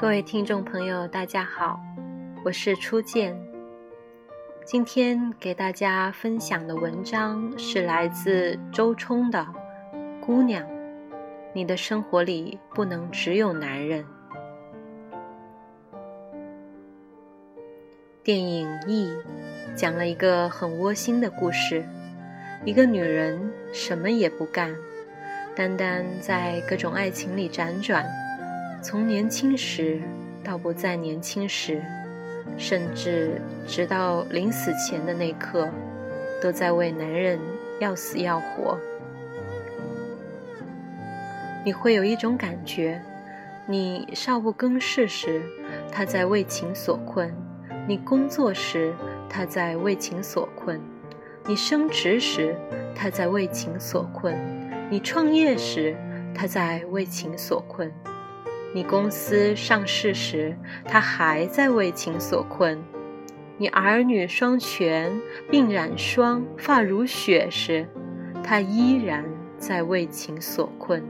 各位听众朋友，大家好，我是初见。今天给大家分享的文章是来自周冲的《姑娘》，你的生活里不能只有男人。电影《义》讲了一个很窝心的故事，一个女人什么也不干，单单在各种爱情里辗转。从年轻时到不再年轻时，甚至直到临死前的那刻，都在为男人要死要活。你会有一种感觉：你少不更事时，他在为情所困；你工作时，他在为情所困；你升职时，他在为情所困；你创业时，他在为情所困。你公司上市时，他还在为情所困；你儿女双全、鬓染霜、发如雪时，他依然在为情所困。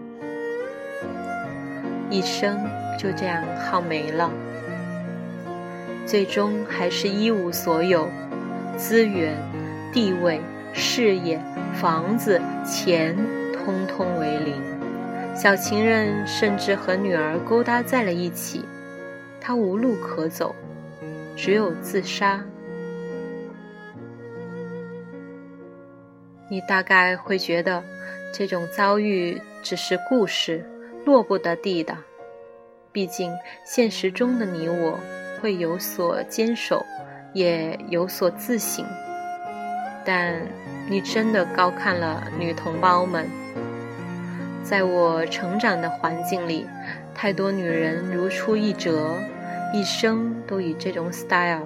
一生就这样耗没了，最终还是一无所有，资源、地位、事业、房子、钱，通通为零。小情人甚至和女儿勾搭在了一起，他无路可走，只有自杀。你大概会觉得这种遭遇只是故事，落不得地的。毕竟现实中的你我会有所坚守，也有所自省。但你真的高看了女同胞们。在我成长的环境里，太多女人如出一辙，一生都以这种 style，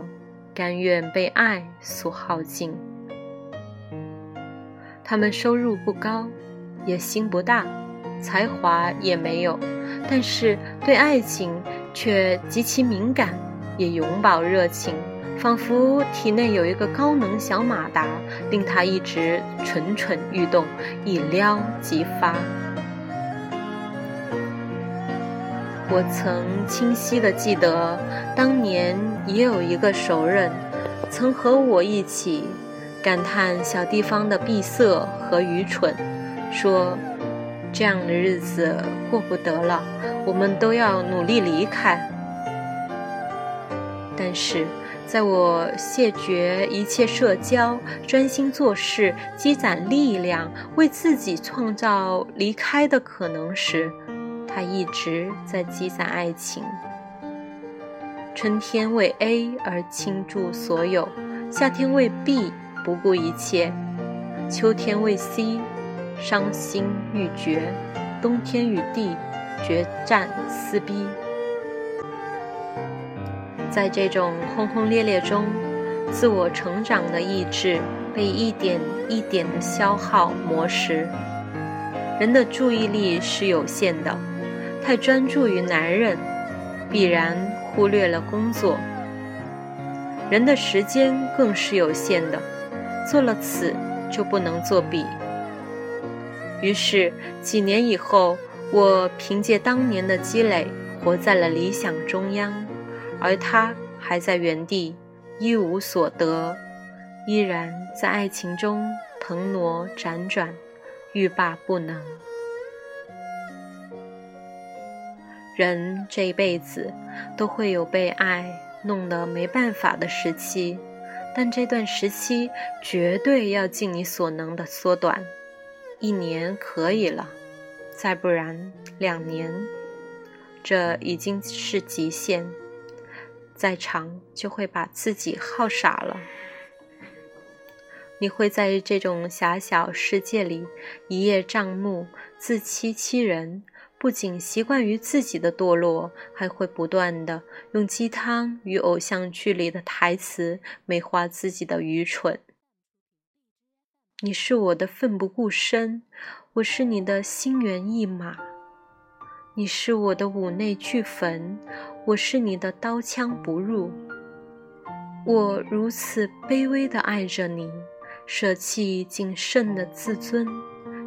甘愿被爱所耗尽。她们收入不高，野心不大，才华也没有，但是对爱情却极其敏感，也永葆热情，仿佛体内有一个高能小马达，令她一直蠢蠢欲动，一撩即发。我曾清晰地记得，当年也有一个熟人，曾和我一起感叹小地方的闭塞和愚蠢，说：“这样的日子过不得了，我们都要努力离开。”但是，在我谢绝一切社交，专心做事，积攒力量，为自己创造离开的可能时，他一直在积攒爱情。春天为 A 而倾注所有，夏天为 B 不顾一切，秋天为 C 伤心欲绝，冬天与 D 决战撕逼。在这种轰轰烈烈中，自我成长的意志被一点一点的消耗磨蚀。人的注意力是有限的。太专注于男人，必然忽略了工作。人的时间更是有限的，做了此就不能做彼。于是几年以后，我凭借当年的积累，活在了理想中央，而他还在原地一无所得，依然在爱情中腾挪辗转，欲罢不能。人这一辈子都会有被爱弄得没办法的时期，但这段时期绝对要尽你所能的缩短，一年可以了，再不然两年，这已经是极限，再长就会把自己耗傻了。你会在这种狭小世界里一叶障目，自欺欺人。不仅习惯于自己的堕落，还会不断的用鸡汤与偶像剧里的台词美化自己的愚蠢。你是我的奋不顾身，我是你的心猿意马；你是我的五内俱焚，我是你的刀枪不入。我如此卑微的爱着你，舍弃仅剩的自尊。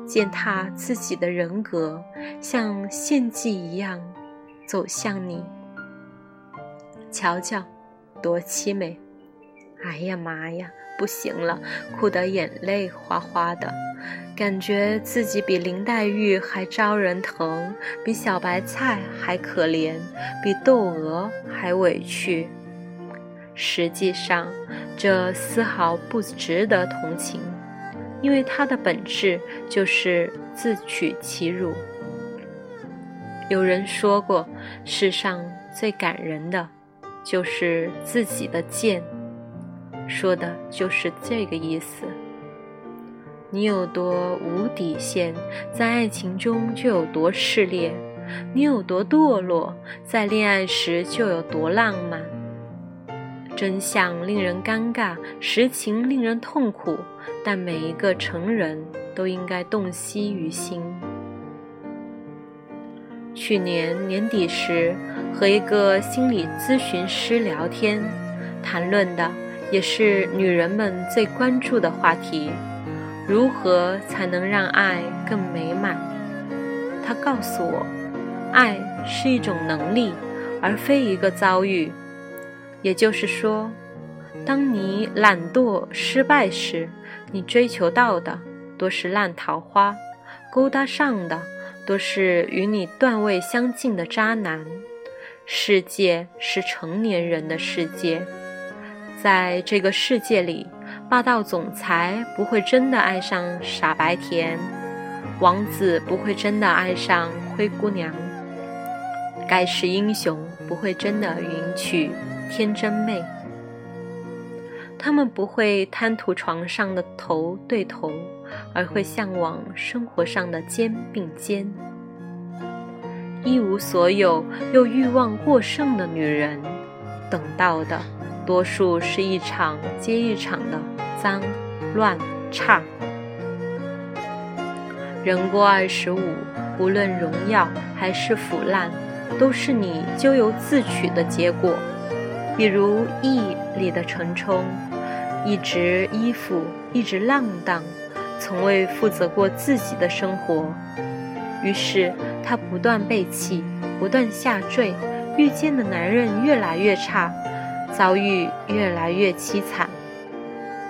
践踏自己的人格，像献祭一样走向你。瞧瞧，多凄美！哎呀妈呀，不行了，哭得眼泪哗哗的，感觉自己比林黛玉还招人疼，比小白菜还可怜，比窦娥还委屈。实际上，这丝毫不值得同情，因为它的本质就是自取其辱。有人说过，世上最感人的，就是自己的贱，说的就是这个意思。你有多无底线，在爱情中就有多炽烈；你有多堕落，在恋爱时就有多浪漫。真相令人尴尬，实情令人痛苦，但每一个成人都应该洞悉于心。去年年底时，和一个心理咨询师聊天，谈论的也是女人们最关注的话题：如何才能让爱更美满？他告诉我，爱是一种能力，而非一个遭遇。也就是说，当你懒惰失败时，你追求到的多是烂桃花，勾搭上的多是与你段位相近的渣男。世界是成年人的世界，在这个世界里，霸道总裁不会真的爱上傻白甜，王子不会真的爱上灰姑娘，盖世英雄不会真的迎娶。天真妹，他们不会贪图床上的头对头，而会向往生活上的肩并肩。一无所有又欲望过剩的女人，等到的多数是一场接一场的脏、乱、差。人过二十五，无论荣耀还是腐烂，都是你咎由自取的结果。比如《义》里的陈冲，一直依附，一直浪荡，从未负责过自己的生活。于是他不断背弃，不断下坠，遇见的男人越来越差，遭遇越来越凄惨，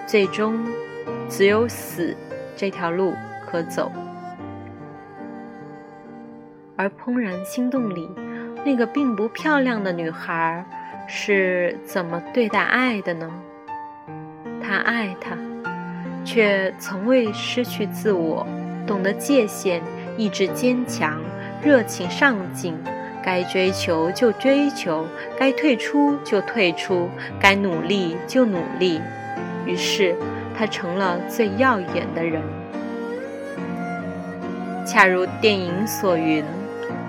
最终只有死这条路可走。而《怦然心动》里那个并不漂亮的女孩。是怎么对待爱的呢？他爱他，却从未失去自我，懂得界限，意志坚强，热情上进，该追求就追求，该退出就退出，该努力就努力。于是，他成了最耀眼的人。恰如电影所云：“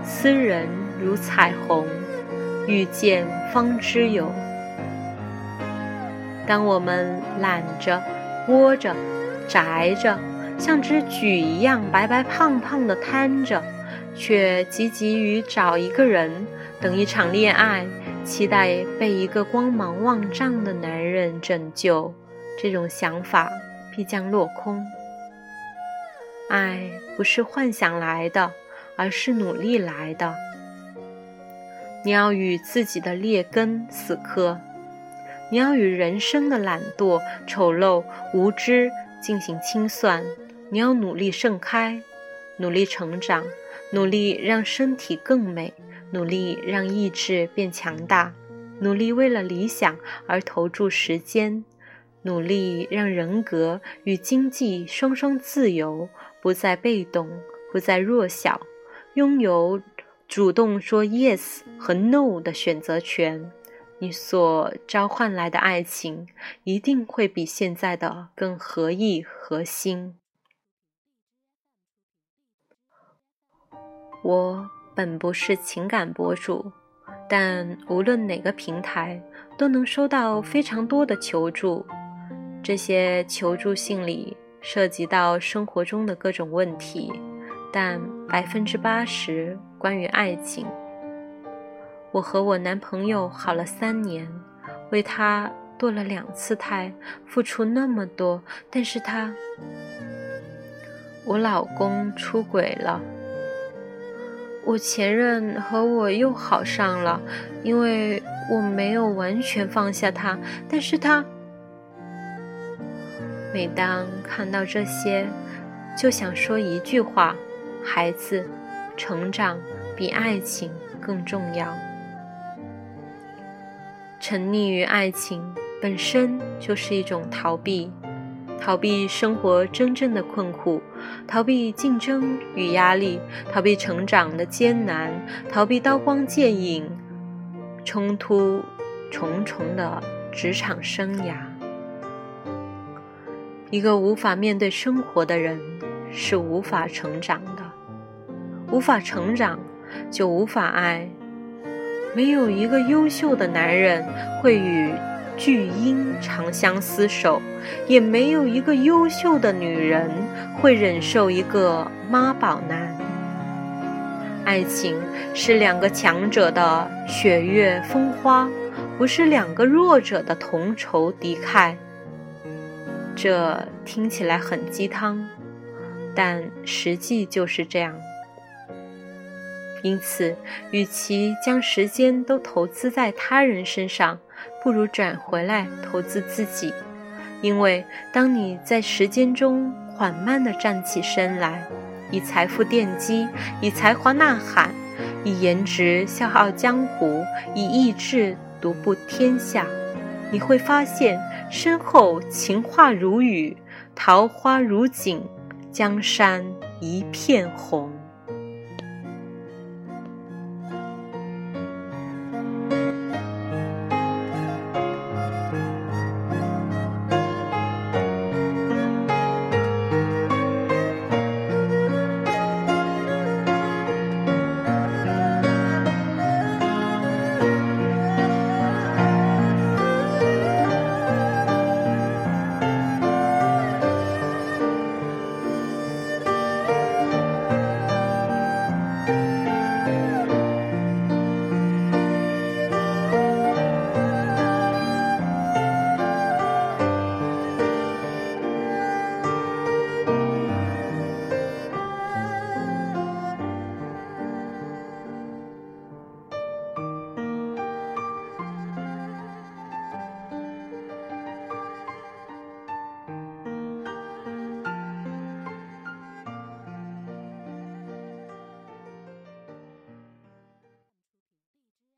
斯人如彩虹。”遇见方知有。当我们懒着、窝着、宅着，像只踽一样白白胖胖的瘫着，却积极于找一个人，等一场恋爱，期待被一个光芒万丈的男人拯救，这种想法必将落空。爱不是幻想来的，而是努力来的。你要与自己的劣根死磕，你要与人生的懒惰、丑陋、无知进行清算。你要努力盛开，努力成长，努力让身体更美，努力让意志变强大，努力为了理想而投注时间，努力让人格与经济双双自由，不再被动，不再弱小，拥有。主动说 yes 和 no 的选择权，你所召唤来的爱情一定会比现在的更合意合心。我本不是情感博主，但无论哪个平台都能收到非常多的求助。这些求助信里涉及到生活中的各种问题。但百分之八十关于爱情。我和我男朋友好了三年，为他堕了两次胎，付出那么多，但是他，我老公出轨了。我前任和我又好上了，因为我没有完全放下他，但是他每当看到这些，就想说一句话：孩子，成长比爱情更重要。沉溺于爱情本身就是一种逃避，逃避生活真正的困苦，逃避竞争与压力，逃避成长的艰难，逃避刀光剑影。冲突重重的职场生涯，一个无法面对生活的人是无法成长的，无法成长就无法爱。没有一个优秀的男人会与巨婴长相厮守，也没有一个优秀的女人会忍受一个妈宝男。爱情是两个强者的雪月风花，不是两个弱者的同仇敌忾。这听起来很鸡汤，但实际就是这样。因此，与其将时间都投资在他人身上，不如转回来投资自己。因为当你在时间中缓慢地站起身来。以财富奠基，以才华呐喊，以颜值笑傲江湖，以意志独步天下。你会发现，身后情话如雨，桃花如锦，江山一片红。